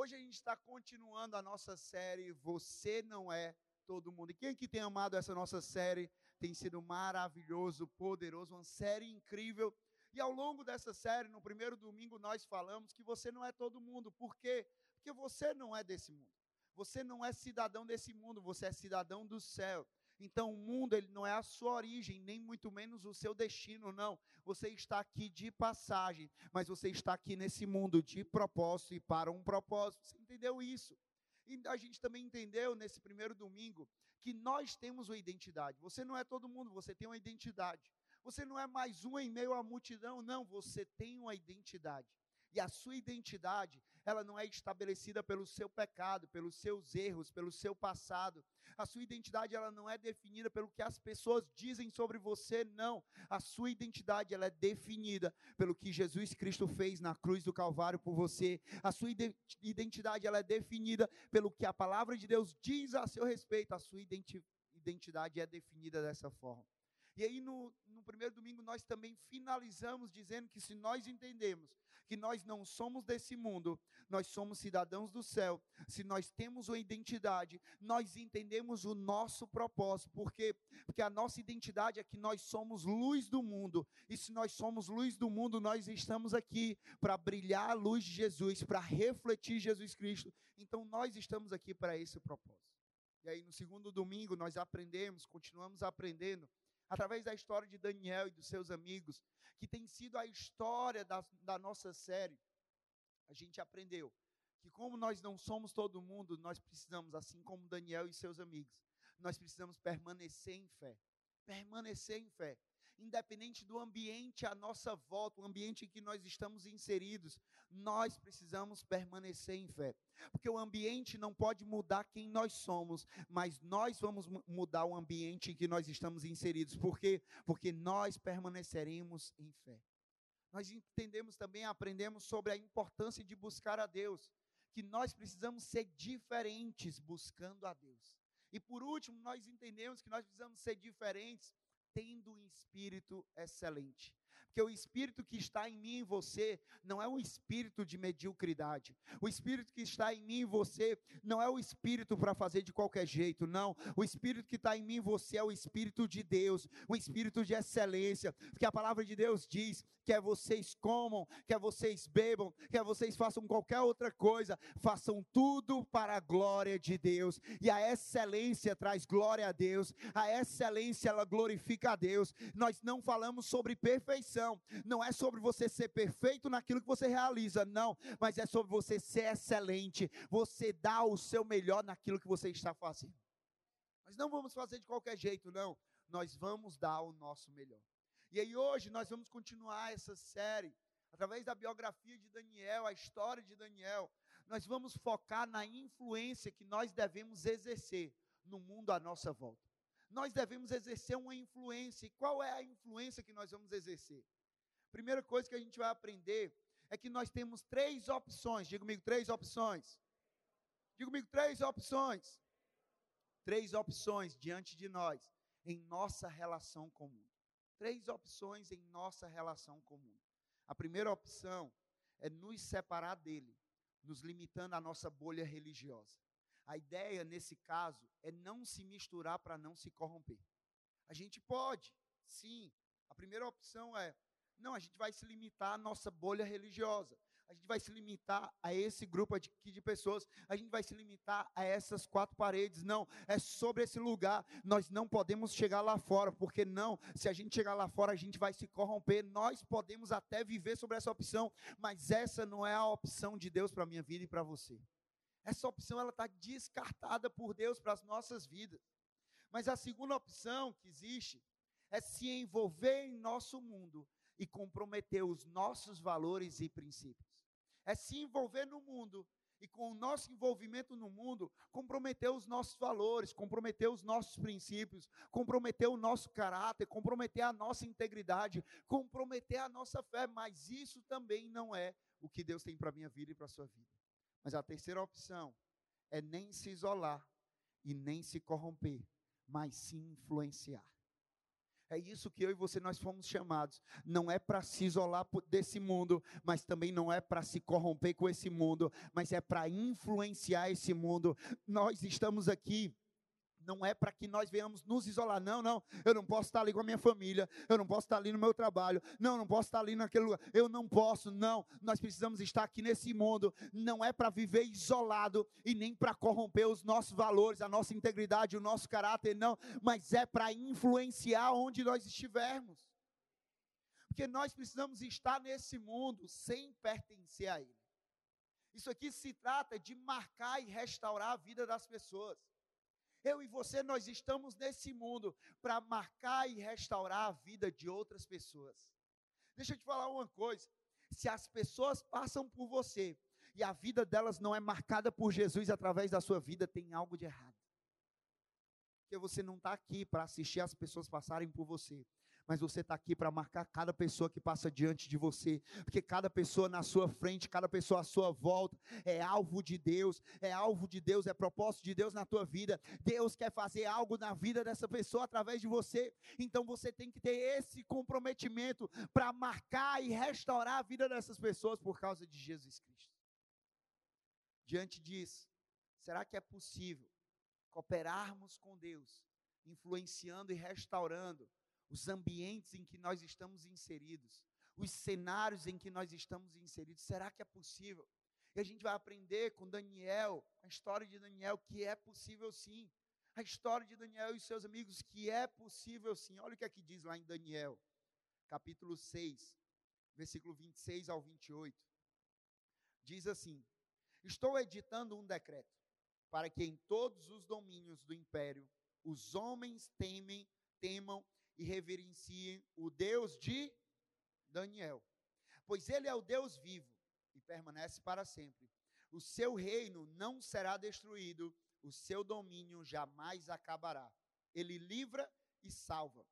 Hoje a gente está continuando a nossa série Você Não É Todo Mundo. E quem que tem amado essa nossa série? Tem sido maravilhoso, poderoso, uma série incrível. E ao longo dessa série, no primeiro domingo, nós falamos que você não é todo mundo. Por quê? Porque você não é desse mundo. Você não é cidadão desse mundo, você é cidadão do céu. Então, o mundo ele não é a sua origem, nem muito menos o seu destino, não. Você está aqui de passagem, mas você está aqui nesse mundo de propósito e para um propósito. Você entendeu isso? E a gente também entendeu nesse primeiro domingo que nós temos uma identidade. Você não é todo mundo, você tem uma identidade. Você não é mais um em meio à multidão, não, você tem uma identidade. E a sua identidade, ela não é estabelecida pelo seu pecado, pelos seus erros, pelo seu passado. A sua identidade, ela não é definida pelo que as pessoas dizem sobre você, não. A sua identidade, ela é definida pelo que Jesus Cristo fez na cruz do Calvário por você. A sua identidade, ela é definida pelo que a palavra de Deus diz a seu respeito. A sua identidade é definida dessa forma. E aí, no, no primeiro domingo, nós também finalizamos dizendo que se nós entendemos que nós não somos desse mundo, nós somos cidadãos do céu, se nós temos uma identidade, nós entendemos o nosso propósito, porque porque a nossa identidade é que nós somos luz do mundo, e se nós somos luz do mundo, nós estamos aqui para brilhar a luz de Jesus, para refletir Jesus Cristo. Então nós estamos aqui para esse propósito. E aí no segundo domingo nós aprendemos, continuamos aprendendo através da história de Daniel e dos seus amigos, que tem sido a história da, da nossa série, a gente aprendeu que como nós não somos todo mundo, nós precisamos, assim como Daniel e seus amigos, nós precisamos permanecer em fé. Permanecer em fé independente do ambiente à nossa volta, o ambiente em que nós estamos inseridos, nós precisamos permanecer em fé. Porque o ambiente não pode mudar quem nós somos, mas nós vamos mudar o ambiente em que nós estamos inseridos. Por quê? Porque nós permaneceremos em fé. Nós entendemos também, aprendemos sobre a importância de buscar a Deus, que nós precisamos ser diferentes buscando a Deus. E por último, nós entendemos que nós precisamos ser diferentes tendo um espírito excelente. Porque o espírito que está em mim e você não é um espírito de mediocridade. O espírito que está em mim e você não é o espírito para fazer de qualquer jeito, não. O espírito que está em mim e você é o espírito de Deus, um espírito de excelência. Porque a palavra de Deus diz: quer vocês comam, quer vocês bebam, quer vocês façam qualquer outra coisa, façam tudo para a glória de Deus. E a excelência traz glória a Deus. A excelência ela glorifica a Deus. Nós não falamos sobre perfeição não é sobre você ser perfeito naquilo que você realiza, não, mas é sobre você ser excelente, você dá o seu melhor naquilo que você está fazendo. Nós não vamos fazer de qualquer jeito, não, nós vamos dar o nosso melhor. E aí hoje nós vamos continuar essa série, através da biografia de Daniel, a história de Daniel, nós vamos focar na influência que nós devemos exercer no mundo à nossa volta nós devemos exercer uma influência. E qual é a influência que nós vamos exercer? Primeira coisa que a gente vai aprender é que nós temos três opções. Diga comigo, três opções. Diga comigo, três opções. Três opções diante de nós em nossa relação comum. Três opções em nossa relação comum. A primeira opção é nos separar dele, nos limitando à nossa bolha religiosa. A ideia, nesse caso, é não se misturar para não se corromper. A gente pode, sim. A primeira opção é: não, a gente vai se limitar à nossa bolha religiosa. A gente vai se limitar a esse grupo aqui de pessoas. A gente vai se limitar a essas quatro paredes. Não, é sobre esse lugar. Nós não podemos chegar lá fora, porque não, se a gente chegar lá fora, a gente vai se corromper. Nós podemos até viver sobre essa opção, mas essa não é a opção de Deus para a minha vida e para você. Essa opção ela está descartada por Deus para as nossas vidas. Mas a segunda opção que existe é se envolver em nosso mundo e comprometer os nossos valores e princípios. É se envolver no mundo e com o nosso envolvimento no mundo, comprometer os nossos valores, comprometer os nossos princípios, comprometer o nosso caráter, comprometer a nossa integridade, comprometer a nossa fé, mas isso também não é o que Deus tem para a minha vida e para a sua vida. Mas a terceira opção é nem se isolar e nem se corromper, mas se influenciar. É isso que eu e você nós fomos chamados. Não é para se isolar desse mundo, mas também não é para se corromper com esse mundo, mas é para influenciar esse mundo. Nós estamos aqui não é para que nós venhamos nos isolar. Não, não. Eu não posso estar ali com a minha família. Eu não posso estar ali no meu trabalho. Não, não posso estar ali naquele lugar. Eu não posso. Não. Nós precisamos estar aqui nesse mundo. Não é para viver isolado e nem para corromper os nossos valores, a nossa integridade, o nosso caráter. Não. Mas é para influenciar onde nós estivermos. Porque nós precisamos estar nesse mundo sem pertencer a ele. Isso aqui se trata de marcar e restaurar a vida das pessoas. Eu e você, nós estamos nesse mundo para marcar e restaurar a vida de outras pessoas. Deixa eu te falar uma coisa: se as pessoas passam por você e a vida delas não é marcada por Jesus através da sua vida, tem algo de errado. Porque você não está aqui para assistir as pessoas passarem por você mas você está aqui para marcar cada pessoa que passa diante de você, porque cada pessoa na sua frente, cada pessoa à sua volta é alvo de Deus, é alvo de Deus, é propósito de Deus na tua vida. Deus quer fazer algo na vida dessa pessoa através de você, então você tem que ter esse comprometimento para marcar e restaurar a vida dessas pessoas por causa de Jesus Cristo. Diante disso, será que é possível cooperarmos com Deus, influenciando e restaurando os ambientes em que nós estamos inseridos, os cenários em que nós estamos inseridos. Será que é possível? E a gente vai aprender com Daniel, a história de Daniel, que é possível sim. A história de Daniel e seus amigos, que é possível sim. Olha o que aqui é diz lá em Daniel, capítulo 6, versículo 26 ao 28. Diz assim: Estou editando um decreto para que em todos os domínios do império os homens temem, temam e reverenciem o Deus de Daniel, pois ele é o Deus vivo e permanece para sempre. O seu reino não será destruído, o seu domínio jamais acabará. Ele livra e salva,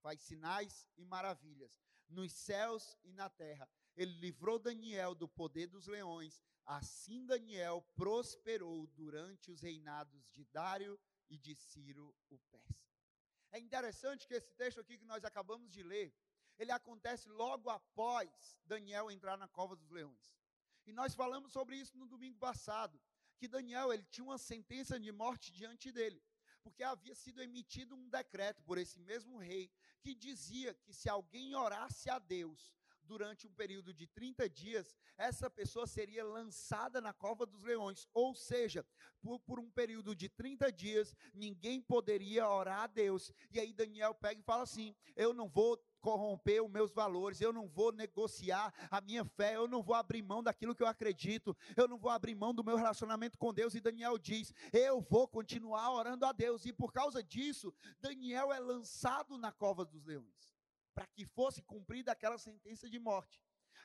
faz sinais e maravilhas nos céus e na terra. Ele livrou Daniel do poder dos leões. Assim Daniel prosperou durante os reinados de Dário e de Ciro o Persa. É interessante que esse texto aqui que nós acabamos de ler, ele acontece logo após Daniel entrar na cova dos leões. E nós falamos sobre isso no domingo passado, que Daniel ele tinha uma sentença de morte diante dele, porque havia sido emitido um decreto por esse mesmo rei que dizia que se alguém orasse a Deus durante um período de 30 dias, essa pessoa seria lançada na cova dos leões. Ou seja, por, por, um período de 30 dias, ninguém poderia orar a Deus. E aí Daniel pega e fala assim: Eu não vou corromper os meus valores, eu não vou negociar a minha fé, eu não vou abrir mão daquilo que eu acredito, eu não vou abrir mão do meu relacionamento com Deus. E Daniel diz: Eu vou continuar orando a Deus. E por causa disso, Daniel é lançado na cova dos leões para que fosse cumprida aquela sentença de morte.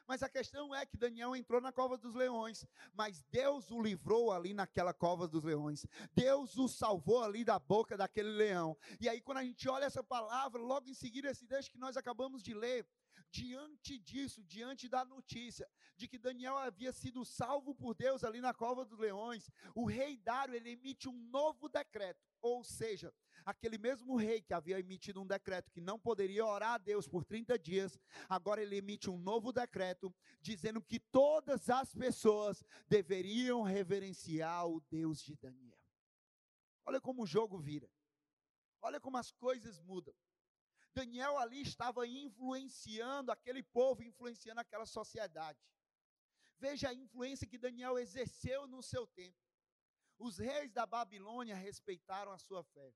Mas a questão é que Daniel entrou na cova dos leões, mas Deus o livrou ali naquela cova dos leões. Deus o salvou ali da boca daquele leão. E aí, quando a gente olha essa palavra, logo em seguida, esse texto que nós acabamos de ler, diante disso, diante da notícia de que Daniel havia sido salvo por Deus ali na cova dos leões, o rei Dário ele emite um novo decreto, ou seja, aquele mesmo rei que havia emitido um decreto que não poderia orar a Deus por 30 dias, agora ele emite um novo decreto dizendo que todas as pessoas deveriam reverenciar o Deus de Daniel. Olha como o jogo vira. Olha como as coisas mudam. Daniel ali estava influenciando aquele povo, influenciando aquela sociedade. Veja a influência que Daniel exerceu no seu tempo. Os reis da Babilônia respeitaram a sua fé.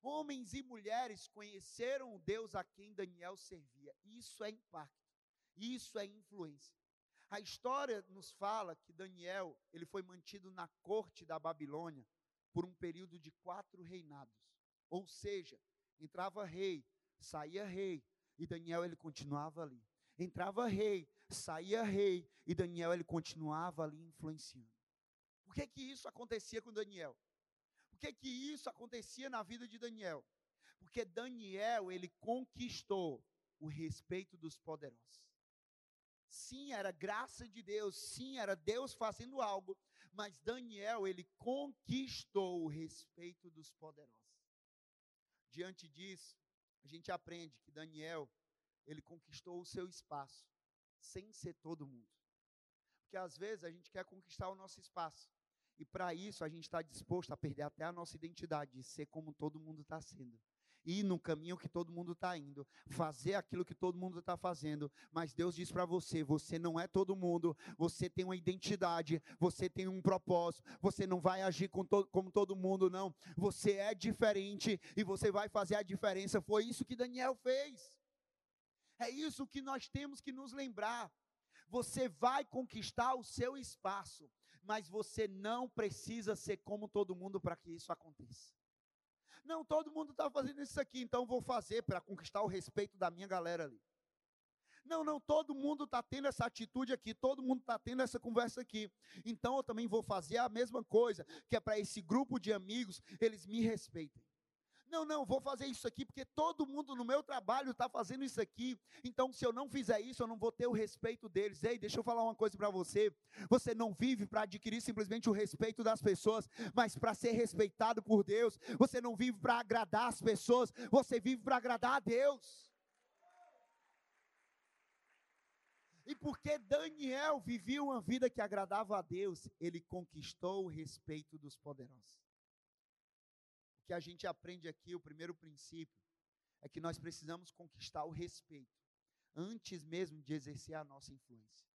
Homens e mulheres conheceram o Deus a quem Daniel servia. Isso é impacto. Isso é influência. A história nos fala que Daniel ele foi mantido na corte da Babilônia por um período de quatro reinados. Ou seja, entrava rei, saía rei, e Daniel ele continuava ali. Entrava rei, saía rei, e Daniel ele continuava ali influenciando. Por que que isso acontecia com Daniel? Por que, que isso acontecia na vida de Daniel? Porque Daniel, ele conquistou o respeito dos poderosos. Sim, era graça de Deus, sim, era Deus fazendo algo, mas Daniel, ele conquistou o respeito dos poderosos. Diante disso, a gente aprende que Daniel, ele conquistou o seu espaço, sem ser todo mundo. Porque às vezes a gente quer conquistar o nosso espaço. E para isso a gente está disposto a perder até a nossa identidade, de ser como todo mundo está sendo. Ir no caminho que todo mundo está indo, fazer aquilo que todo mundo está fazendo, mas Deus diz para você: você não é todo mundo, você tem uma identidade, você tem um propósito, você não vai agir com to como todo mundo, não, você é diferente e você vai fazer a diferença. Foi isso que Daniel fez, é isso que nós temos que nos lembrar. Você vai conquistar o seu espaço, mas você não precisa ser como todo mundo para que isso aconteça. Não, todo mundo está fazendo isso aqui, então vou fazer para conquistar o respeito da minha galera ali. Não, não, todo mundo está tendo essa atitude aqui, todo mundo está tendo essa conversa aqui. Então eu também vou fazer a mesma coisa, que é para esse grupo de amigos, eles me respeitem. Não, não, vou fazer isso aqui porque todo mundo no meu trabalho está fazendo isso aqui. Então, se eu não fizer isso, eu não vou ter o respeito deles. Ei, deixa eu falar uma coisa para você. Você não vive para adquirir simplesmente o respeito das pessoas, mas para ser respeitado por Deus. Você não vive para agradar as pessoas, você vive para agradar a Deus. E porque Daniel vivia uma vida que agradava a Deus, ele conquistou o respeito dos poderosos que a gente aprende aqui, o primeiro princípio, é que nós precisamos conquistar o respeito antes mesmo de exercer a nossa influência.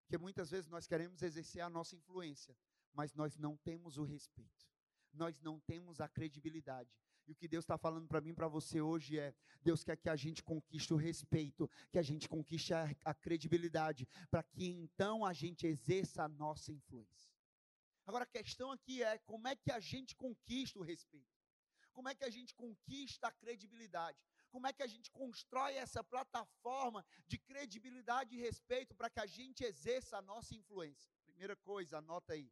Porque muitas vezes nós queremos exercer a nossa influência, mas nós não temos o respeito, nós não temos a credibilidade. E o que Deus está falando para mim e para você hoje é: Deus quer que a gente conquiste o respeito, que a gente conquiste a, a credibilidade, para que então a gente exerça a nossa influência. Agora a questão aqui é: como é que a gente conquista o respeito? Como é que a gente conquista a credibilidade? Como é que a gente constrói essa plataforma de credibilidade e respeito para que a gente exerça a nossa influência? Primeira coisa, anota aí.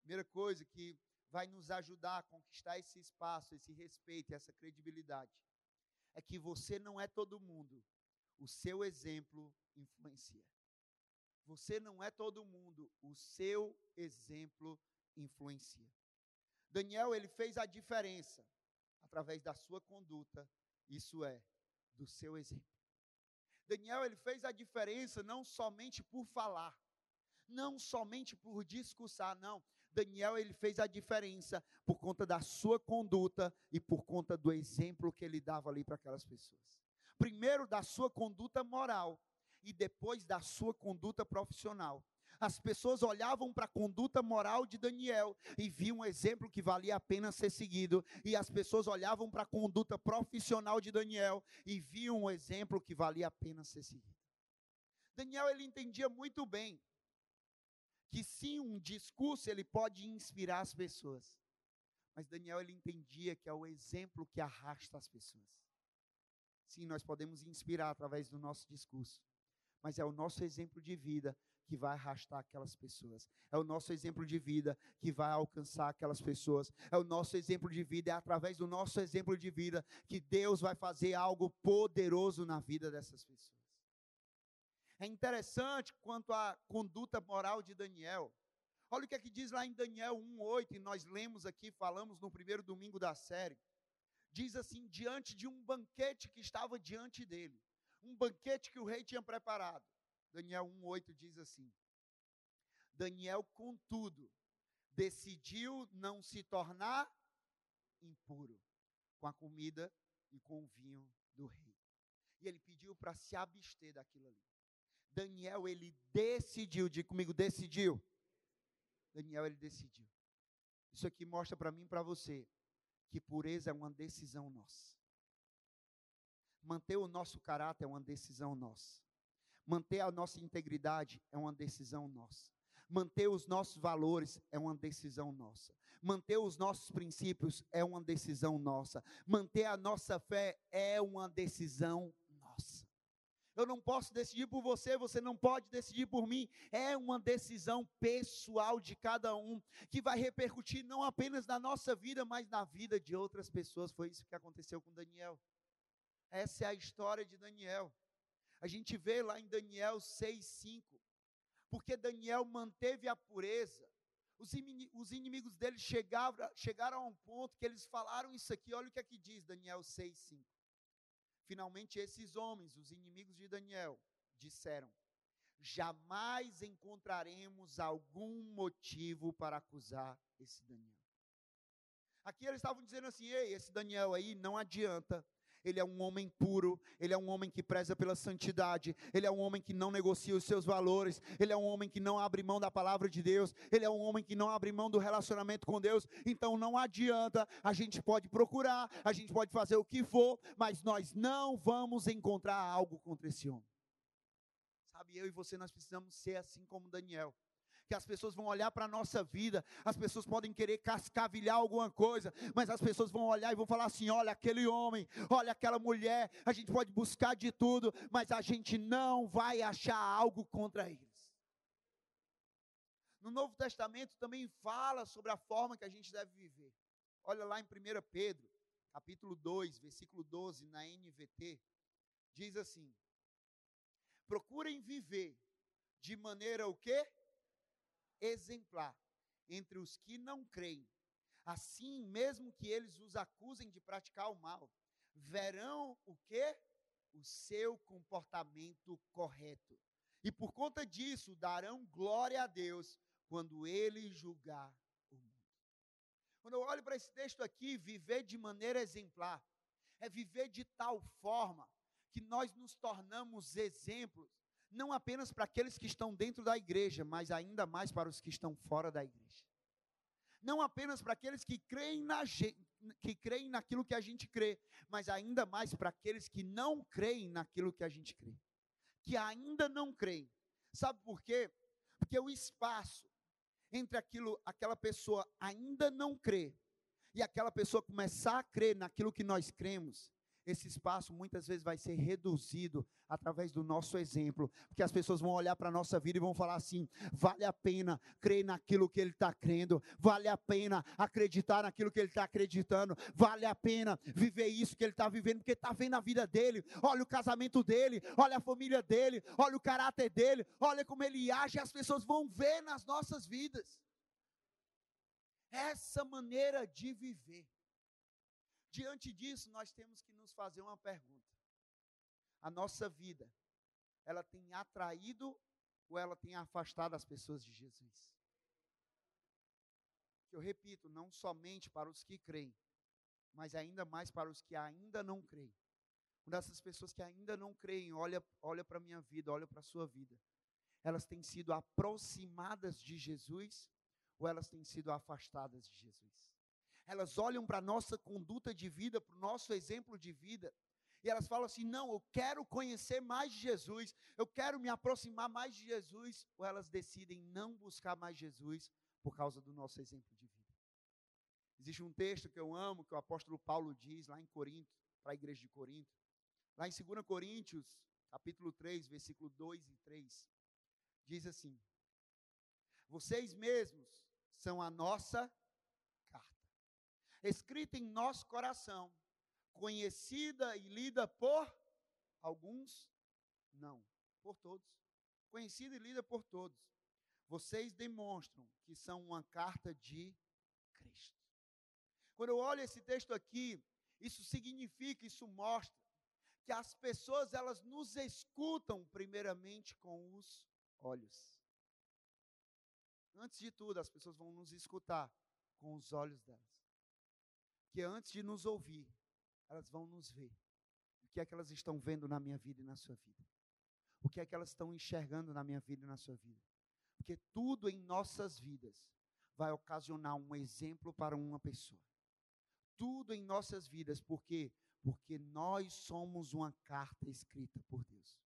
Primeira coisa que vai nos ajudar a conquistar esse espaço, esse respeito, essa credibilidade, é que você não é todo mundo. O seu exemplo influencia. Você não é todo mundo, o seu exemplo influencia. Daniel, ele fez a diferença através da sua conduta, isso é, do seu exemplo. Daniel, ele fez a diferença não somente por falar, não somente por discursar, não. Daniel, ele fez a diferença por conta da sua conduta e por conta do exemplo que ele dava ali para aquelas pessoas. Primeiro da sua conduta moral e depois da sua conduta profissional as pessoas olhavam para a conduta moral de Daniel e viam um exemplo que valia a pena ser seguido, e as pessoas olhavam para a conduta profissional de Daniel e viam um exemplo que valia a pena ser seguido. Daniel ele entendia muito bem que sim, um discurso ele pode inspirar as pessoas. Mas Daniel ele entendia que é o exemplo que arrasta as pessoas. Sim, nós podemos inspirar através do nosso discurso, mas é o nosso exemplo de vida que vai arrastar aquelas pessoas. É o nosso exemplo de vida que vai alcançar aquelas pessoas. É o nosso exemplo de vida, é através do nosso exemplo de vida que Deus vai fazer algo poderoso na vida dessas pessoas. É interessante quanto à conduta moral de Daniel. Olha o que é que diz lá em Daniel 1:8, e nós lemos aqui, falamos no primeiro domingo da série. Diz assim: diante de um banquete que estava diante dele, um banquete que o rei tinha preparado. Daniel 1,8 diz assim: Daniel, contudo, decidiu não se tornar impuro com a comida e com o vinho do rei. E ele pediu para se abster daquilo ali. Daniel, ele decidiu, diga comigo, decidiu. Daniel, ele decidiu. Isso aqui mostra para mim e para você que pureza é uma decisão nossa. Manter o nosso caráter é uma decisão nossa. Manter a nossa integridade é uma decisão nossa. Manter os nossos valores é uma decisão nossa. Manter os nossos princípios é uma decisão nossa. Manter a nossa fé é uma decisão nossa. Eu não posso decidir por você, você não pode decidir por mim. É uma decisão pessoal de cada um, que vai repercutir não apenas na nossa vida, mas na vida de outras pessoas. Foi isso que aconteceu com Daniel. Essa é a história de Daniel. A gente vê lá em Daniel 6:5, porque Daniel manteve a pureza. Os inimigos dele chegaram, chegaram a um ponto que eles falaram isso aqui. Olha o que aqui é diz Daniel 6:5. Finalmente, esses homens, os inimigos de Daniel, disseram: jamais encontraremos algum motivo para acusar esse Daniel. Aqui eles estavam dizendo assim: ei, esse Daniel aí não adianta. Ele é um homem puro, ele é um homem que preza pela santidade, ele é um homem que não negocia os seus valores, ele é um homem que não abre mão da palavra de Deus, ele é um homem que não abre mão do relacionamento com Deus. Então não adianta, a gente pode procurar, a gente pode fazer o que for, mas nós não vamos encontrar algo contra esse homem. Sabe, eu e você, nós precisamos ser assim como Daniel. Que as pessoas vão olhar para a nossa vida, as pessoas podem querer cascavilhar alguma coisa, mas as pessoas vão olhar e vão falar assim: olha aquele homem, olha aquela mulher, a gente pode buscar de tudo, mas a gente não vai achar algo contra eles. No Novo Testamento também fala sobre a forma que a gente deve viver. Olha lá em 1 Pedro, capítulo 2, versículo 12, na NVT, diz assim: Procurem viver de maneira o quê? Exemplar entre os que não creem. Assim, mesmo que eles os acusem de praticar o mal, verão o quê? O seu comportamento correto. E por conta disso, darão glória a Deus quando ele julgar o mundo. Quando eu olho para esse texto aqui, viver de maneira exemplar, é viver de tal forma que nós nos tornamos exemplos, não apenas para aqueles que estão dentro da igreja, mas ainda mais para os que estão fora da igreja. Não apenas para aqueles que creem, na, que creem naquilo que a gente crê, mas ainda mais para aqueles que não creem naquilo que a gente crê. Que ainda não creem. Sabe por quê? Porque o espaço entre aquilo, aquela pessoa ainda não crê e aquela pessoa começar a crer naquilo que nós cremos, esse espaço muitas vezes vai ser reduzido através do nosso exemplo, porque as pessoas vão olhar para a nossa vida e vão falar assim: vale a pena crer naquilo que ele está crendo, vale a pena acreditar naquilo que ele está acreditando, vale a pena viver isso que ele está vivendo, porque está vendo a vida dele, olha o casamento dele, olha a família dele, olha o caráter dele, olha como ele age, as pessoas vão ver nas nossas vidas. Essa maneira de viver Diante disso, nós temos que nos fazer uma pergunta. A nossa vida, ela tem atraído ou ela tem afastado as pessoas de Jesus? Eu repito, não somente para os que creem, mas ainda mais para os que ainda não creem. Quando essas pessoas que ainda não creem, olha, olha para a minha vida, olha para a sua vida, elas têm sido aproximadas de Jesus ou elas têm sido afastadas de Jesus? Elas olham para a nossa conduta de vida, para o nosso exemplo de vida, e elas falam assim: não, eu quero conhecer mais de Jesus, eu quero me aproximar mais de Jesus, ou elas decidem não buscar mais Jesus por causa do nosso exemplo de vida. Existe um texto que eu amo, que o apóstolo Paulo diz lá em Corinto, para a igreja de Corinto, lá em 2 Coríntios, capítulo 3, versículo 2 e 3, diz assim: Vocês mesmos são a nossa escrita em nosso coração, conhecida e lida por alguns? Não, por todos. Conhecida e lida por todos. Vocês demonstram que são uma carta de Cristo. Quando eu olho esse texto aqui, isso significa, isso mostra que as pessoas elas nos escutam primeiramente com os olhos. Antes de tudo, as pessoas vão nos escutar com os olhos delas que antes de nos ouvir, elas vão nos ver. O que é que elas estão vendo na minha vida e na sua vida? O que é que elas estão enxergando na minha vida e na sua vida? Porque tudo em nossas vidas vai ocasionar um exemplo para uma pessoa. Tudo em nossas vidas, por quê? Porque nós somos uma carta escrita por Deus,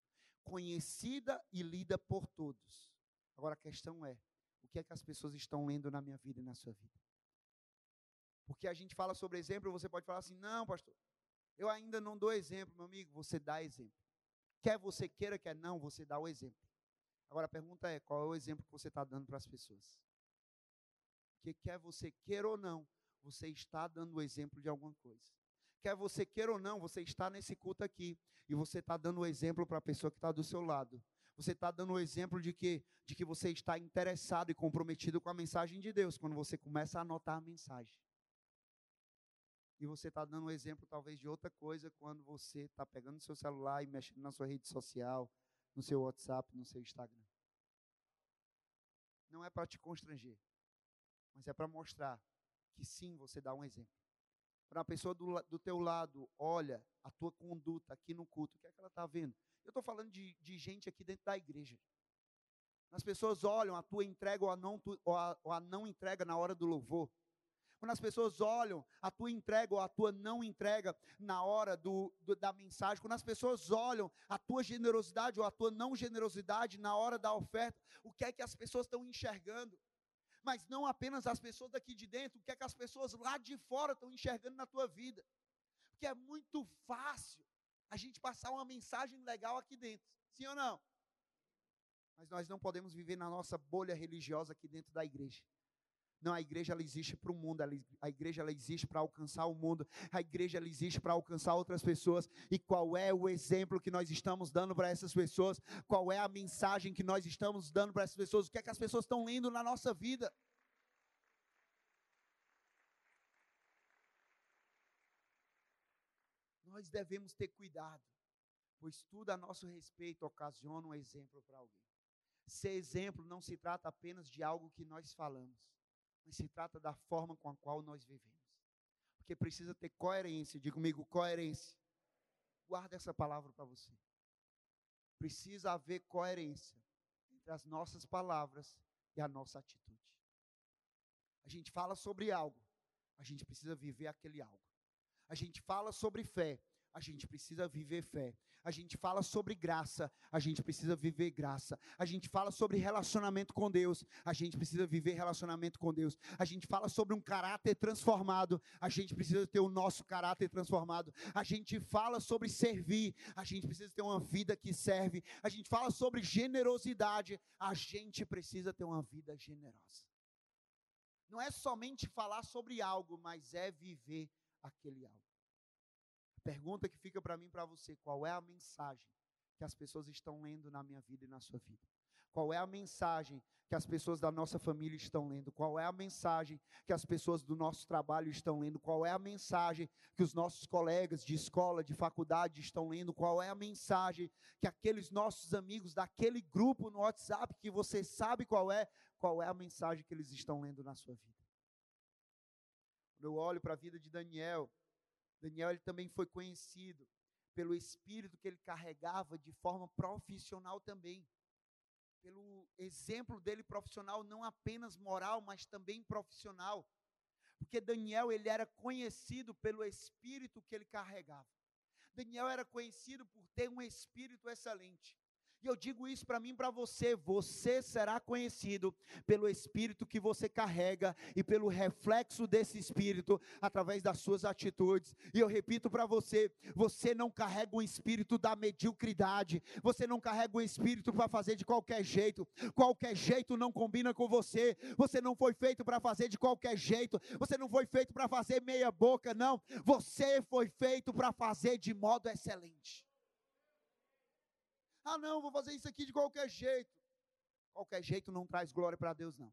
conhecida e lida por todos. Agora a questão é: o que é que as pessoas estão lendo na minha vida e na sua vida? Porque a gente fala sobre exemplo, você pode falar assim: não, pastor, eu ainda não dou exemplo, meu amigo. Você dá exemplo. Quer você queira, quer não, você dá o exemplo. Agora a pergunta é: qual é o exemplo que você está dando para as pessoas? Porque quer você queira ou não, você está dando o exemplo de alguma coisa. Quer você queira ou não, você está nesse culto aqui e você está dando o exemplo para a pessoa que está do seu lado. Você está dando o exemplo de que, de que você está interessado e comprometido com a mensagem de Deus quando você começa a anotar a mensagem. E você está dando um exemplo, talvez, de outra coisa quando você está pegando seu celular e mexendo na sua rede social, no seu WhatsApp, no seu Instagram. Não é para te constranger, mas é para mostrar que sim, você dá um exemplo. Quando a pessoa do, do teu lado olha a tua conduta aqui no culto, o que é que ela está vendo? Eu estou falando de, de gente aqui dentro da igreja. As pessoas olham a tua entrega ou a, não, ou, a, ou a não entrega na hora do louvor. Quando as pessoas olham a tua entrega ou a tua não entrega na hora do, do, da mensagem, quando as pessoas olham a tua generosidade ou a tua não generosidade na hora da oferta, o que é que as pessoas estão enxergando? Mas não apenas as pessoas daqui de dentro, o que é que as pessoas lá de fora estão enxergando na tua vida? Porque é muito fácil a gente passar uma mensagem legal aqui dentro, sim ou não? Mas nós não podemos viver na nossa bolha religiosa aqui dentro da igreja. Não, a igreja ela existe para o mundo, a igreja ela existe para alcançar o mundo, a igreja ela existe para alcançar outras pessoas. E qual é o exemplo que nós estamos dando para essas pessoas? Qual é a mensagem que nós estamos dando para essas pessoas? O que é que as pessoas estão lendo na nossa vida? Nós devemos ter cuidado, pois tudo a nosso respeito ocasiona um exemplo para alguém. Ser exemplo não se trata apenas de algo que nós falamos, mas se trata da forma com a qual nós vivemos. Porque precisa ter coerência, diga comigo, coerência. Guarda essa palavra para você. Precisa haver coerência entre as nossas palavras e a nossa atitude. A gente fala sobre algo, a gente precisa viver aquele algo. A gente fala sobre fé, a gente precisa viver fé. A gente fala sobre graça, a gente precisa viver graça. A gente fala sobre relacionamento com Deus, a gente precisa viver relacionamento com Deus. A gente fala sobre um caráter transformado, a gente precisa ter o nosso caráter transformado. A gente fala sobre servir, a gente precisa ter uma vida que serve. A gente fala sobre generosidade, a gente precisa ter uma vida generosa. Não é somente falar sobre algo, mas é viver aquele algo. Pergunta que fica para mim e para você: qual é a mensagem que as pessoas estão lendo na minha vida e na sua vida? Qual é a mensagem que as pessoas da nossa família estão lendo? Qual é a mensagem que as pessoas do nosso trabalho estão lendo? Qual é a mensagem que os nossos colegas de escola, de faculdade estão lendo? Qual é a mensagem que aqueles nossos amigos daquele grupo no WhatsApp que você sabe qual é, qual é a mensagem que eles estão lendo na sua vida? Quando eu olho para a vida de Daniel, Daniel ele também foi conhecido pelo espírito que ele carregava de forma profissional também. Pelo exemplo dele profissional, não apenas moral, mas também profissional. Porque Daniel ele era conhecido pelo espírito que ele carregava. Daniel era conhecido por ter um espírito excelente. E eu digo isso para mim para você: você será conhecido pelo espírito que você carrega e pelo reflexo desse espírito através das suas atitudes. E eu repito para você: você não carrega um espírito da mediocridade, você não carrega um espírito para fazer de qualquer jeito. Qualquer jeito não combina com você. Você não foi feito para fazer de qualquer jeito. Você não foi feito para fazer meia boca, não. Você foi feito para fazer de modo excelente. Ah, não, vou fazer isso aqui de qualquer jeito. Qualquer jeito não traz glória para Deus, não.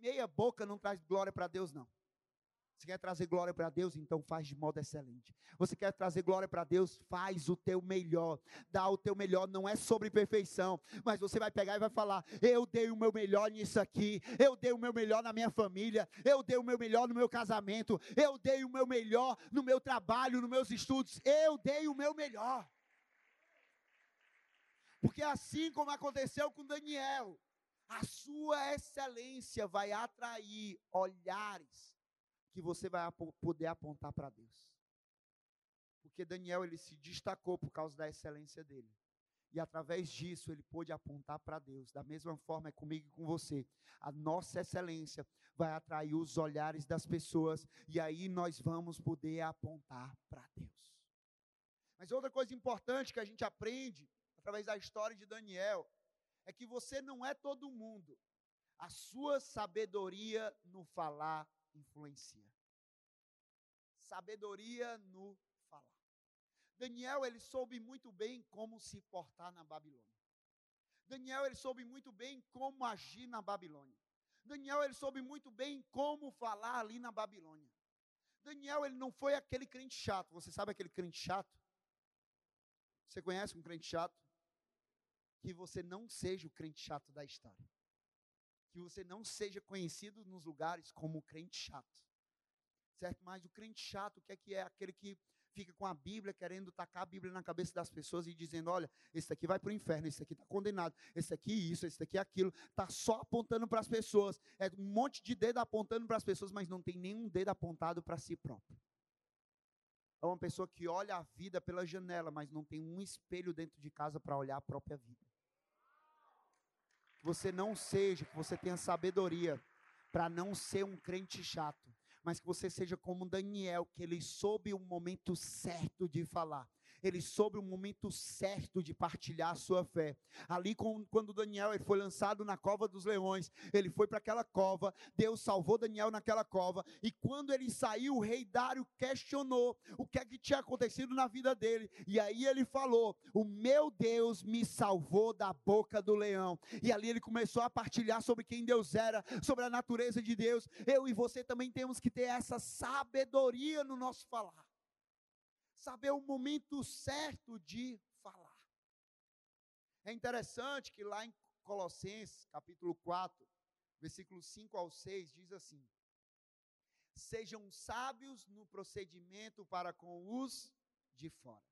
Meia boca não traz glória para Deus, não. Você quer trazer glória para Deus? Então faz de modo excelente. Você quer trazer glória para Deus? Faz o teu melhor. Dá o teu melhor. Não é sobre perfeição, mas você vai pegar e vai falar: Eu dei o meu melhor nisso aqui. Eu dei o meu melhor na minha família. Eu dei o meu melhor no meu casamento. Eu dei o meu melhor no meu trabalho, nos meus estudos. Eu dei o meu melhor. Porque assim como aconteceu com Daniel, a sua excelência vai atrair olhares que você vai poder apontar para Deus. Porque Daniel ele se destacou por causa da excelência dele. E através disso ele pôde apontar para Deus. Da mesma forma é comigo e com você. A nossa excelência vai atrair os olhares das pessoas e aí nós vamos poder apontar para Deus. Mas outra coisa importante que a gente aprende através da história de Daniel, é que você não é todo mundo. A sua sabedoria no falar influencia. Sabedoria no falar. Daniel, ele soube muito bem como se portar na Babilônia. Daniel, ele soube muito bem como agir na Babilônia. Daniel, ele soube muito bem como falar ali na Babilônia. Daniel, ele não foi aquele crente chato. Você sabe aquele crente chato? Você conhece um crente chato? Que você não seja o crente chato da história. Que você não seja conhecido nos lugares como o crente chato. Certo? Mas o crente chato, o que é que é? Aquele que fica com a Bíblia, querendo tacar a Bíblia na cabeça das pessoas e dizendo: olha, esse aqui vai para o inferno, esse aqui está condenado, esse aqui isso, esse aqui aquilo. Está só apontando para as pessoas. É um monte de dedo apontando para as pessoas, mas não tem nenhum dedo apontado para si próprio. É uma pessoa que olha a vida pela janela, mas não tem um espelho dentro de casa para olhar a própria vida. Que você não seja, que você tenha sabedoria para não ser um crente chato mas que você seja como Daniel, que ele soube o momento certo de falar ele soube o momento certo de partilhar a sua fé. Ali, quando Daniel ele foi lançado na cova dos leões, ele foi para aquela cova, Deus salvou Daniel naquela cova, e quando ele saiu, o rei Dário questionou o que é que tinha acontecido na vida dele, e aí ele falou: O meu Deus me salvou da boca do leão. E ali ele começou a partilhar sobre quem Deus era, sobre a natureza de Deus. Eu e você também temos que ter essa sabedoria no nosso falar saber o momento certo de falar. É interessante que lá em Colossenses, capítulo 4, versículos 5 ao 6, diz assim: Sejam sábios no procedimento para com os de fora.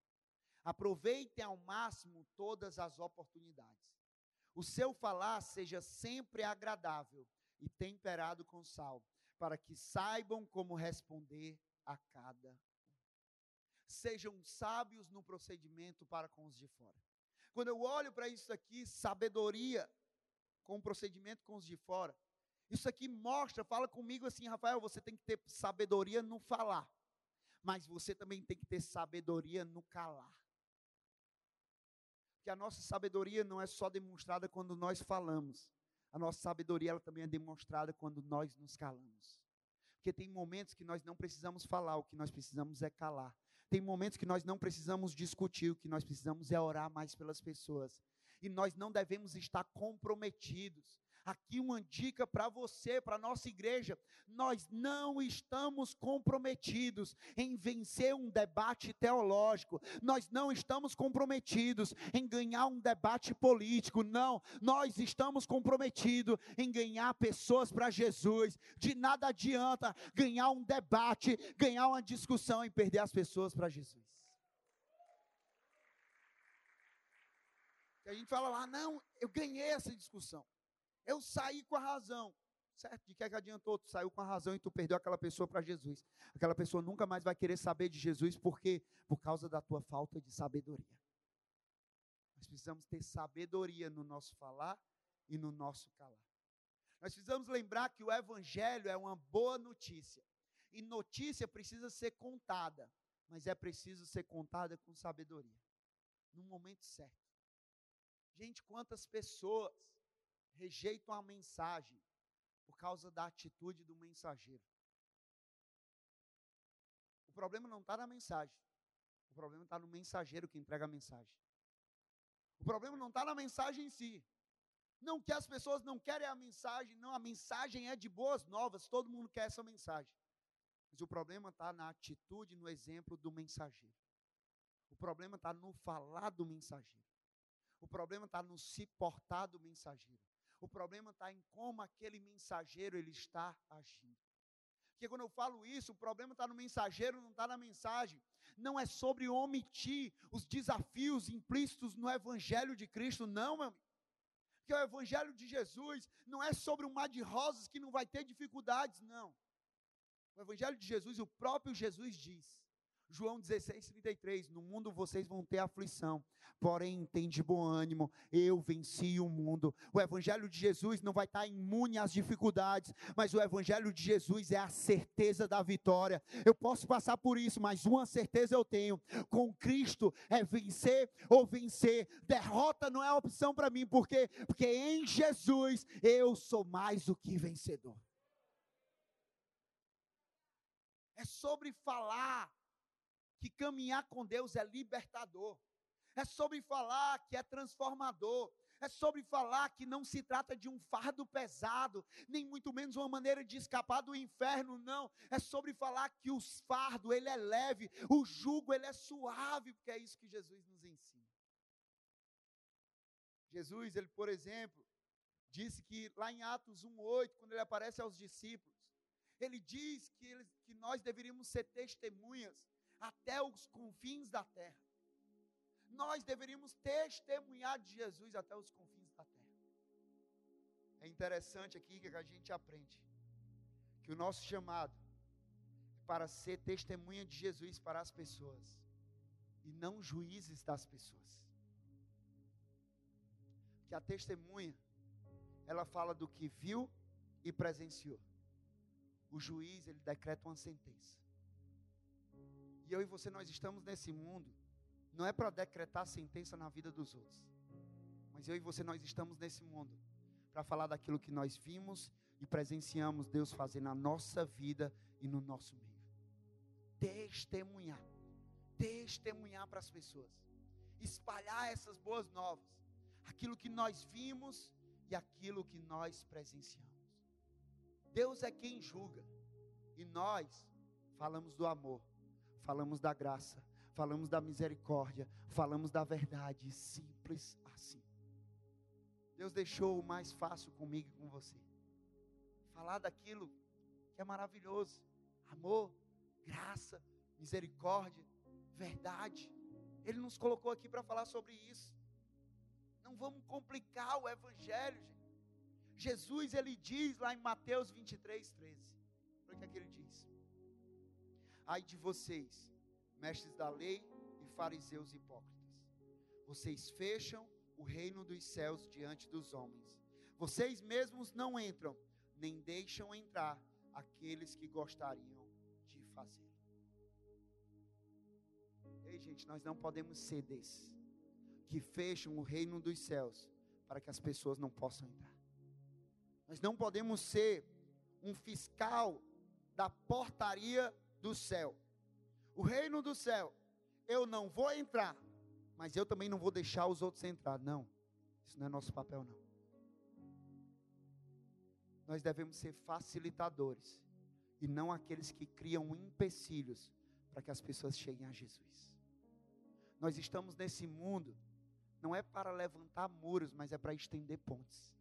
Aproveitem ao máximo todas as oportunidades. O seu falar seja sempre agradável e temperado com sal, para que saibam como responder a cada sejam sábios no procedimento para com os de fora. Quando eu olho para isso aqui, sabedoria com o procedimento com os de fora, isso aqui mostra, fala comigo assim, Rafael, você tem que ter sabedoria no falar, mas você também tem que ter sabedoria no calar. Porque a nossa sabedoria não é só demonstrada quando nós falamos, a nossa sabedoria ela também é demonstrada quando nós nos calamos. Porque tem momentos que nós não precisamos falar, o que nós precisamos é calar. Tem momentos que nós não precisamos discutir, o que nós precisamos é orar mais pelas pessoas. E nós não devemos estar comprometidos aqui uma dica para você, para nossa igreja. Nós não estamos comprometidos em vencer um debate teológico, nós não estamos comprometidos em ganhar um debate político, não. Nós estamos comprometidos em ganhar pessoas para Jesus. De nada adianta ganhar um debate, ganhar uma discussão e perder as pessoas para Jesus. a gente fala lá, não, eu ganhei essa discussão. Eu saí com a razão. Certo? De que, é que adiantou? Tu saiu com a razão e tu perdeu aquela pessoa para Jesus. Aquela pessoa nunca mais vai querer saber de Jesus, por quê? Por causa da tua falta de sabedoria. Nós precisamos ter sabedoria no nosso falar e no nosso calar. Nós precisamos lembrar que o Evangelho é uma boa notícia. E notícia precisa ser contada, mas é preciso ser contada com sabedoria, no momento certo. Gente, quantas pessoas rejeitam a mensagem por causa da atitude do mensageiro. O problema não está na mensagem. O problema está no mensageiro que entrega a mensagem. O problema não está na mensagem em si. Não que as pessoas não querem a mensagem, não, a mensagem é de boas novas, todo mundo quer essa mensagem. Mas o problema está na atitude, no exemplo do mensageiro. O problema está no falar do mensageiro. O problema está no se portar do mensageiro. O problema está em como aquele mensageiro ele está agindo. Porque quando eu falo isso, o problema está no mensageiro, não está na mensagem. Não é sobre omitir os desafios implícitos no Evangelho de Cristo, não, meu amigo. Porque o Evangelho de Jesus não é sobre um mar de rosas que não vai ter dificuldades, não. O Evangelho de Jesus, o próprio Jesus diz: João 16, 33. No mundo vocês vão ter aflição, porém tem de bom ânimo, eu venci o mundo. O Evangelho de Jesus não vai estar imune às dificuldades, mas o Evangelho de Jesus é a certeza da vitória. Eu posso passar por isso, mas uma certeza eu tenho: com Cristo é vencer ou vencer. Derrota não é opção para mim, porque porque em Jesus eu sou mais do que vencedor. É sobre falar que caminhar com Deus é libertador. É sobre falar que é transformador. É sobre falar que não se trata de um fardo pesado, nem muito menos uma maneira de escapar do inferno, não. É sobre falar que o fardo, ele é leve, o jugo, ele é suave, porque é isso que Jesus nos ensina. Jesus, ele, por exemplo, disse que lá em Atos 1:8, quando ele aparece aos discípulos, ele diz que, que nós deveríamos ser testemunhas até os confins da terra. Nós deveríamos testemunhar de Jesus até os confins da terra. É interessante aqui que a gente aprende que o nosso chamado é para ser testemunha de Jesus para as pessoas e não juízes das pessoas. Que a testemunha ela fala do que viu e presenciou. O juiz, ele decreta uma sentença. E eu e você, nós estamos nesse mundo, não é para decretar sentença na vida dos outros. Mas eu e você, nós estamos nesse mundo para falar daquilo que nós vimos e presenciamos Deus fazer na nossa vida e no nosso meio. Testemunhar. Testemunhar para as pessoas. Espalhar essas boas novas. Aquilo que nós vimos e aquilo que nós presenciamos. Deus é quem julga, e nós falamos do amor, falamos da graça, falamos da misericórdia, falamos da verdade, simples assim. Deus deixou o mais fácil comigo e com você. Falar daquilo que é maravilhoso: amor, graça, misericórdia, verdade. Ele nos colocou aqui para falar sobre isso. Não vamos complicar o evangelho, gente. Jesus, ele diz lá em Mateus 23, 13. Olha o que, é que ele diz. Ai de vocês, mestres da lei e fariseus hipócritas. Vocês fecham o reino dos céus diante dos homens. Vocês mesmos não entram, nem deixam entrar aqueles que gostariam de fazer. Ei, gente, nós não podemos ser desses que fecham o reino dos céus para que as pessoas não possam entrar. Nós não podemos ser um fiscal da portaria do céu. O reino do céu, eu não vou entrar, mas eu também não vou deixar os outros entrar. Não, isso não é nosso papel, não. Nós devemos ser facilitadores e não aqueles que criam empecilhos para que as pessoas cheguem a Jesus. Nós estamos nesse mundo não é para levantar muros, mas é para estender pontes.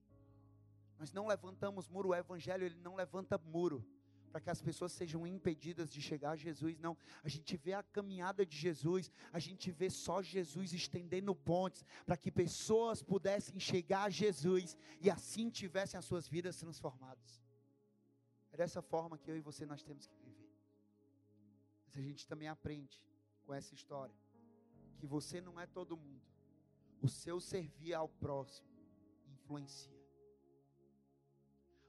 Nós não levantamos muro, o evangelho ele não levanta muro para que as pessoas sejam impedidas de chegar a Jesus, não. A gente vê a caminhada de Jesus, a gente vê só Jesus estendendo pontes para que pessoas pudessem chegar a Jesus e assim tivessem as suas vidas transformadas. É dessa forma que eu e você nós temos que viver. Mas a gente também aprende com essa história que você não é todo mundo o seu servir ao próximo influencia.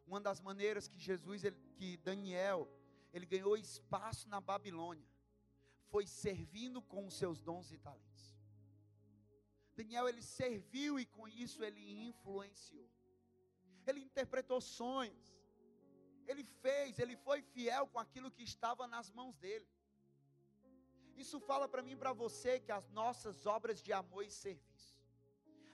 Uma das maneiras que Jesus, ele, que Daniel, ele ganhou espaço na Babilônia, foi servindo com os seus dons e talentos. Daniel, ele serviu e com isso ele influenciou. Ele interpretou sonhos. Ele fez, ele foi fiel com aquilo que estava nas mãos dele. Isso fala para mim e para você que as nossas obras de amor e serviço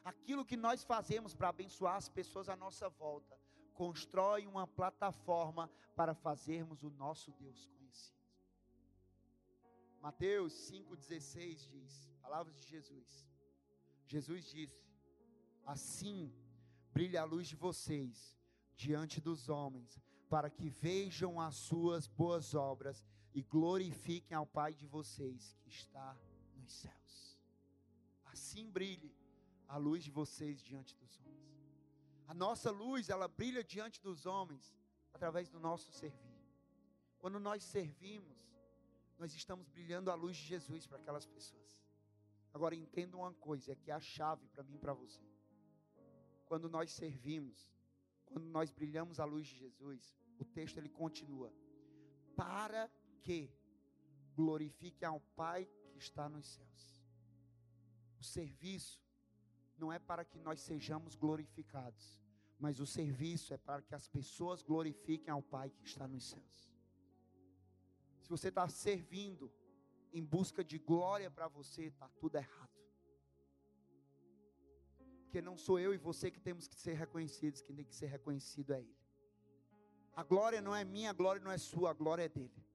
aquilo que nós fazemos para abençoar as pessoas à nossa volta, constrói uma plataforma para fazermos o nosso Deus conhecido. Mateus 5,16 diz, palavras de Jesus. Jesus disse: Assim brilha a luz de vocês diante dos homens, para que vejam as suas boas obras e glorifiquem ao Pai de vocês que está nos céus. Assim brilhe a luz de vocês diante dos homens. A nossa luz, ela brilha diante dos homens através do nosso servir. Quando nós servimos, nós estamos brilhando a luz de Jesus para aquelas pessoas. Agora entendam uma coisa, é que é a chave para mim e para você. Quando nós servimos, quando nós brilhamos a luz de Jesus, o texto ele continua: para que glorifique ao Pai que está nos céus. O serviço não é para que nós sejamos glorificados, mas o serviço é para que as pessoas glorifiquem ao Pai que está nos céus. Se você está servindo em busca de glória para você, está tudo errado. Porque não sou eu e você que temos que ser reconhecidos, quem tem que ser reconhecido é Ele. A glória não é minha, a glória não é sua, a glória é dele.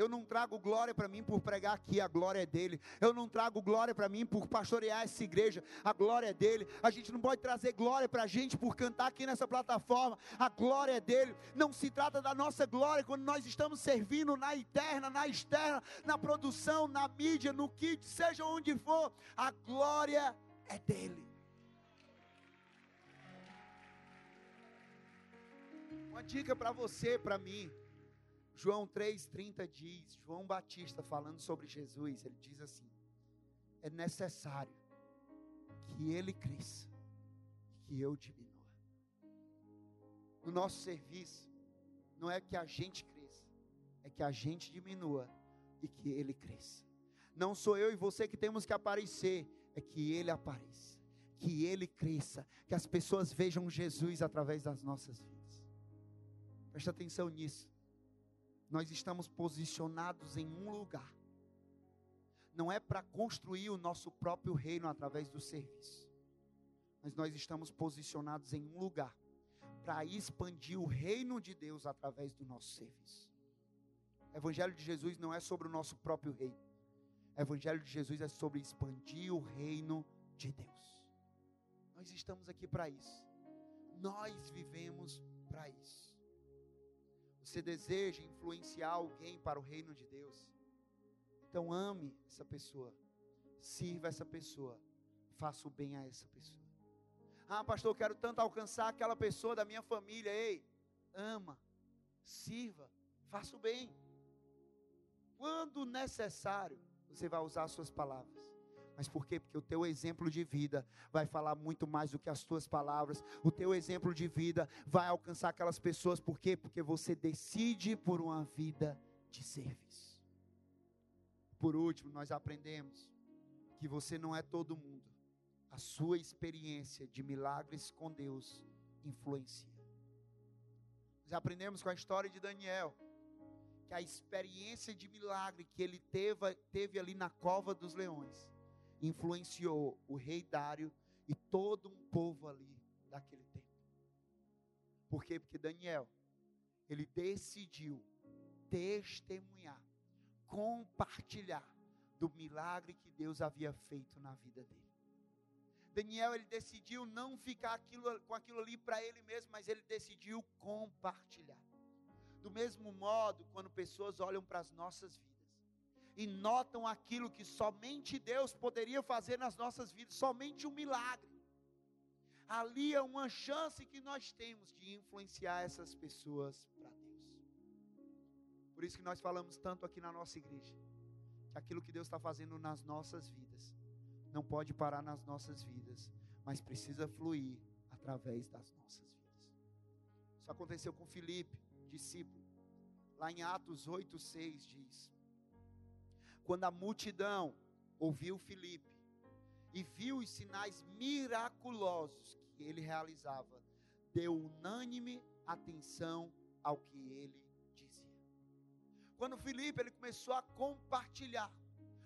Eu não trago glória para mim por pregar aqui, a glória é dele. Eu não trago glória para mim por pastorear essa igreja, a glória é dele. A gente não pode trazer glória para a gente por cantar aqui nessa plataforma, a glória é dele. Não se trata da nossa glória quando nós estamos servindo na interna, na externa, na produção, na mídia, no kit, seja onde for, a glória é dele. Uma dica para você, para mim. João 3,30 diz, João Batista falando sobre Jesus, ele diz assim: é necessário que ele cresça e que eu diminua. No nosso serviço, não é que a gente cresça, é que a gente diminua e que ele cresça. Não sou eu e você que temos que aparecer, é que ele apareça, que ele cresça, que as pessoas vejam Jesus através das nossas vidas. Presta atenção nisso. Nós estamos posicionados em um lugar. Não é para construir o nosso próprio reino através do serviço. Mas nós estamos posicionados em um lugar para expandir o reino de Deus através do nosso serviço. O Evangelho de Jesus não é sobre o nosso próprio reino. O Evangelho de Jesus é sobre expandir o reino de Deus. Nós estamos aqui para isso. Nós vivemos para isso. Você deseja influenciar alguém para o reino de Deus? Então ame essa pessoa, sirva essa pessoa, faça o bem a essa pessoa. Ah, pastor, eu quero tanto alcançar aquela pessoa da minha família. Ei, ama, sirva, faça o bem. Quando necessário, você vai usar as suas palavras. Mas por quê? Porque o teu exemplo de vida vai falar muito mais do que as tuas palavras. O teu exemplo de vida vai alcançar aquelas pessoas. Por quê? Porque você decide por uma vida de serviço. Por último, nós aprendemos que você não é todo mundo. A sua experiência de milagres com Deus influencia. Nós aprendemos com a história de Daniel que a experiência de milagre que ele teve, teve ali na cova dos leões influenciou o rei Dário e todo um povo ali daquele tempo. Por quê? Porque Daniel, ele decidiu testemunhar, compartilhar do milagre que Deus havia feito na vida dele. Daniel, ele decidiu não ficar aquilo, com aquilo ali para ele mesmo, mas ele decidiu compartilhar. Do mesmo modo, quando pessoas olham para as nossas vidas, e notam aquilo que somente Deus poderia fazer nas nossas vidas, somente um milagre. Ali é uma chance que nós temos de influenciar essas pessoas para Deus. Por isso que nós falamos tanto aqui na nossa igreja, que aquilo que Deus está fazendo nas nossas vidas, não pode parar nas nossas vidas, mas precisa fluir através das nossas vidas. Isso aconteceu com Filipe, discípulo. Lá em Atos 8, 6 diz: quando a multidão ouviu Filipe e viu os sinais miraculosos que ele realizava, deu unânime atenção ao que ele dizia. Quando Filipe ele começou a compartilhar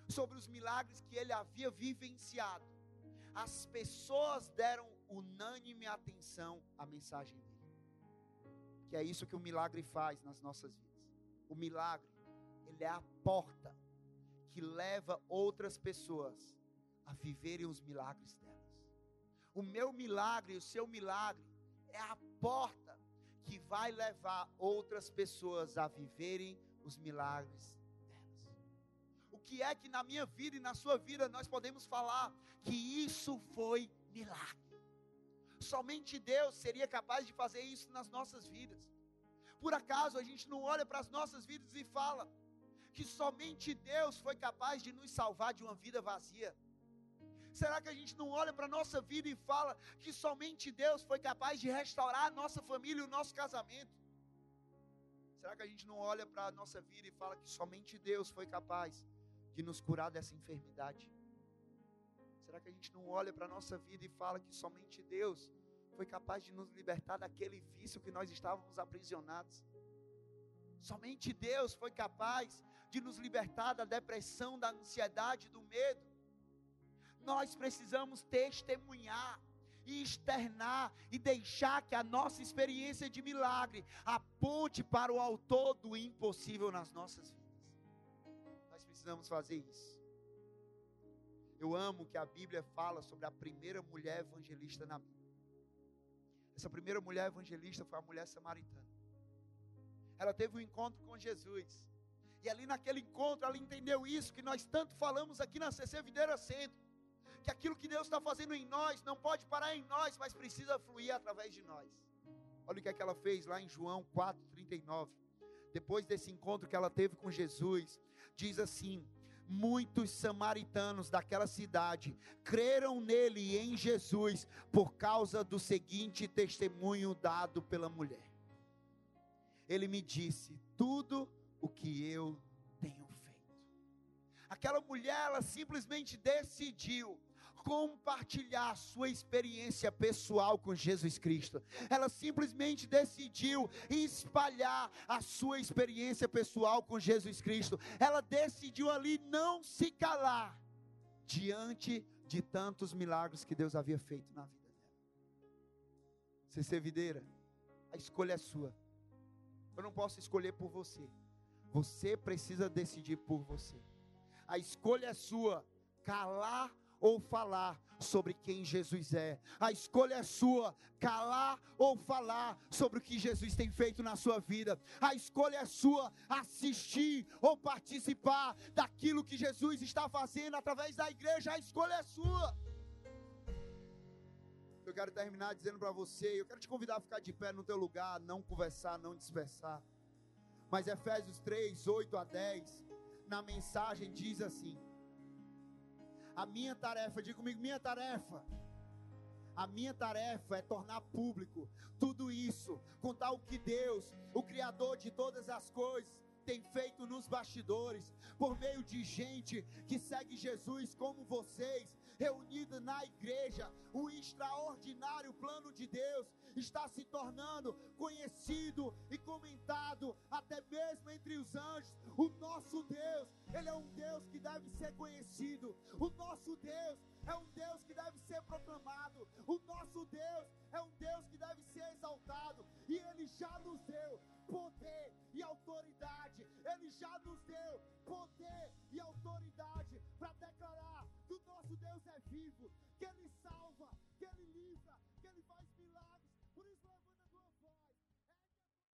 sobre os milagres que ele havia vivenciado, as pessoas deram unânime atenção à mensagem dele. Que é isso que o milagre faz nas nossas vidas. O milagre, ele é a porta que leva outras pessoas a viverem os milagres delas. O meu milagre, o seu milagre, é a porta que vai levar outras pessoas a viverem os milagres delas. O que é que na minha vida e na sua vida nós podemos falar que isso foi milagre? Somente Deus seria capaz de fazer isso nas nossas vidas. Por acaso a gente não olha para as nossas vidas e fala: que somente Deus foi capaz de nos salvar de uma vida vazia? Será que a gente não olha para a nossa vida e fala que somente Deus foi capaz de restaurar a nossa família e o nosso casamento? Será que a gente não olha para a nossa vida e fala que somente Deus foi capaz de nos curar dessa enfermidade? Será que a gente não olha para a nossa vida e fala que somente Deus foi capaz de nos libertar daquele vício que nós estávamos aprisionados? Somente Deus foi capaz de nos libertar da depressão, da ansiedade, do medo. nós precisamos testemunhar e externar e deixar que a nossa experiência de milagre aponte para o autor do impossível nas nossas vidas. Nós precisamos fazer isso. Eu amo que a Bíblia fala sobre a primeira mulher evangelista na Bíblia. Essa primeira mulher evangelista foi a mulher samaritana. Ela teve um encontro com Jesus. E ali naquele encontro, ela entendeu isso que nós tanto falamos aqui na CC Videira Centro que aquilo que Deus está fazendo em nós não pode parar em nós, mas precisa fluir através de nós. Olha o que, é que ela fez lá em João 4,39. Depois desse encontro que ela teve com Jesus, diz assim: muitos samaritanos daquela cidade creram nele e em Jesus por causa do seguinte testemunho dado pela mulher. Ele me disse tudo o que eu tenho feito. Aquela mulher, ela simplesmente decidiu compartilhar sua experiência pessoal com Jesus Cristo. Ela simplesmente decidiu espalhar a sua experiência pessoal com Jesus Cristo. Ela decidiu ali não se calar diante de tantos milagres que Deus havia feito na vida dela. Você ser videira, a escolha é sua. Eu não posso escolher por você. Você precisa decidir por você. A escolha é sua. Calar ou falar sobre quem Jesus é. A escolha é sua, calar ou falar sobre o que Jesus tem feito na sua vida. A escolha é sua, assistir ou participar daquilo que Jesus está fazendo através da igreja. A escolha é sua. Eu quero terminar dizendo para você, eu quero te convidar a ficar de pé no teu lugar, não conversar, não dispersar. Mas Efésios 3, 8 a 10, na mensagem diz assim: a minha tarefa, diga comigo, minha tarefa. A minha tarefa é tornar público tudo isso, contar o que Deus, o Criador de todas as coisas, tem feito nos bastidores, por meio de gente que segue Jesus como vocês, reunida na igreja, o extraordinário plano de Deus está se tornando conhecido e comentado até mesmo entre os anjos. O nosso Deus, ele é um Deus que deve ser conhecido. O nosso Deus é um Deus que deve ser proclamado. O nosso Deus é um Deus que deve ser exaltado. E ele já nos deu poder e autoridade. Ele já nos deu poder e autoridade para declarar que o nosso Deus é vivo, que Ele salva,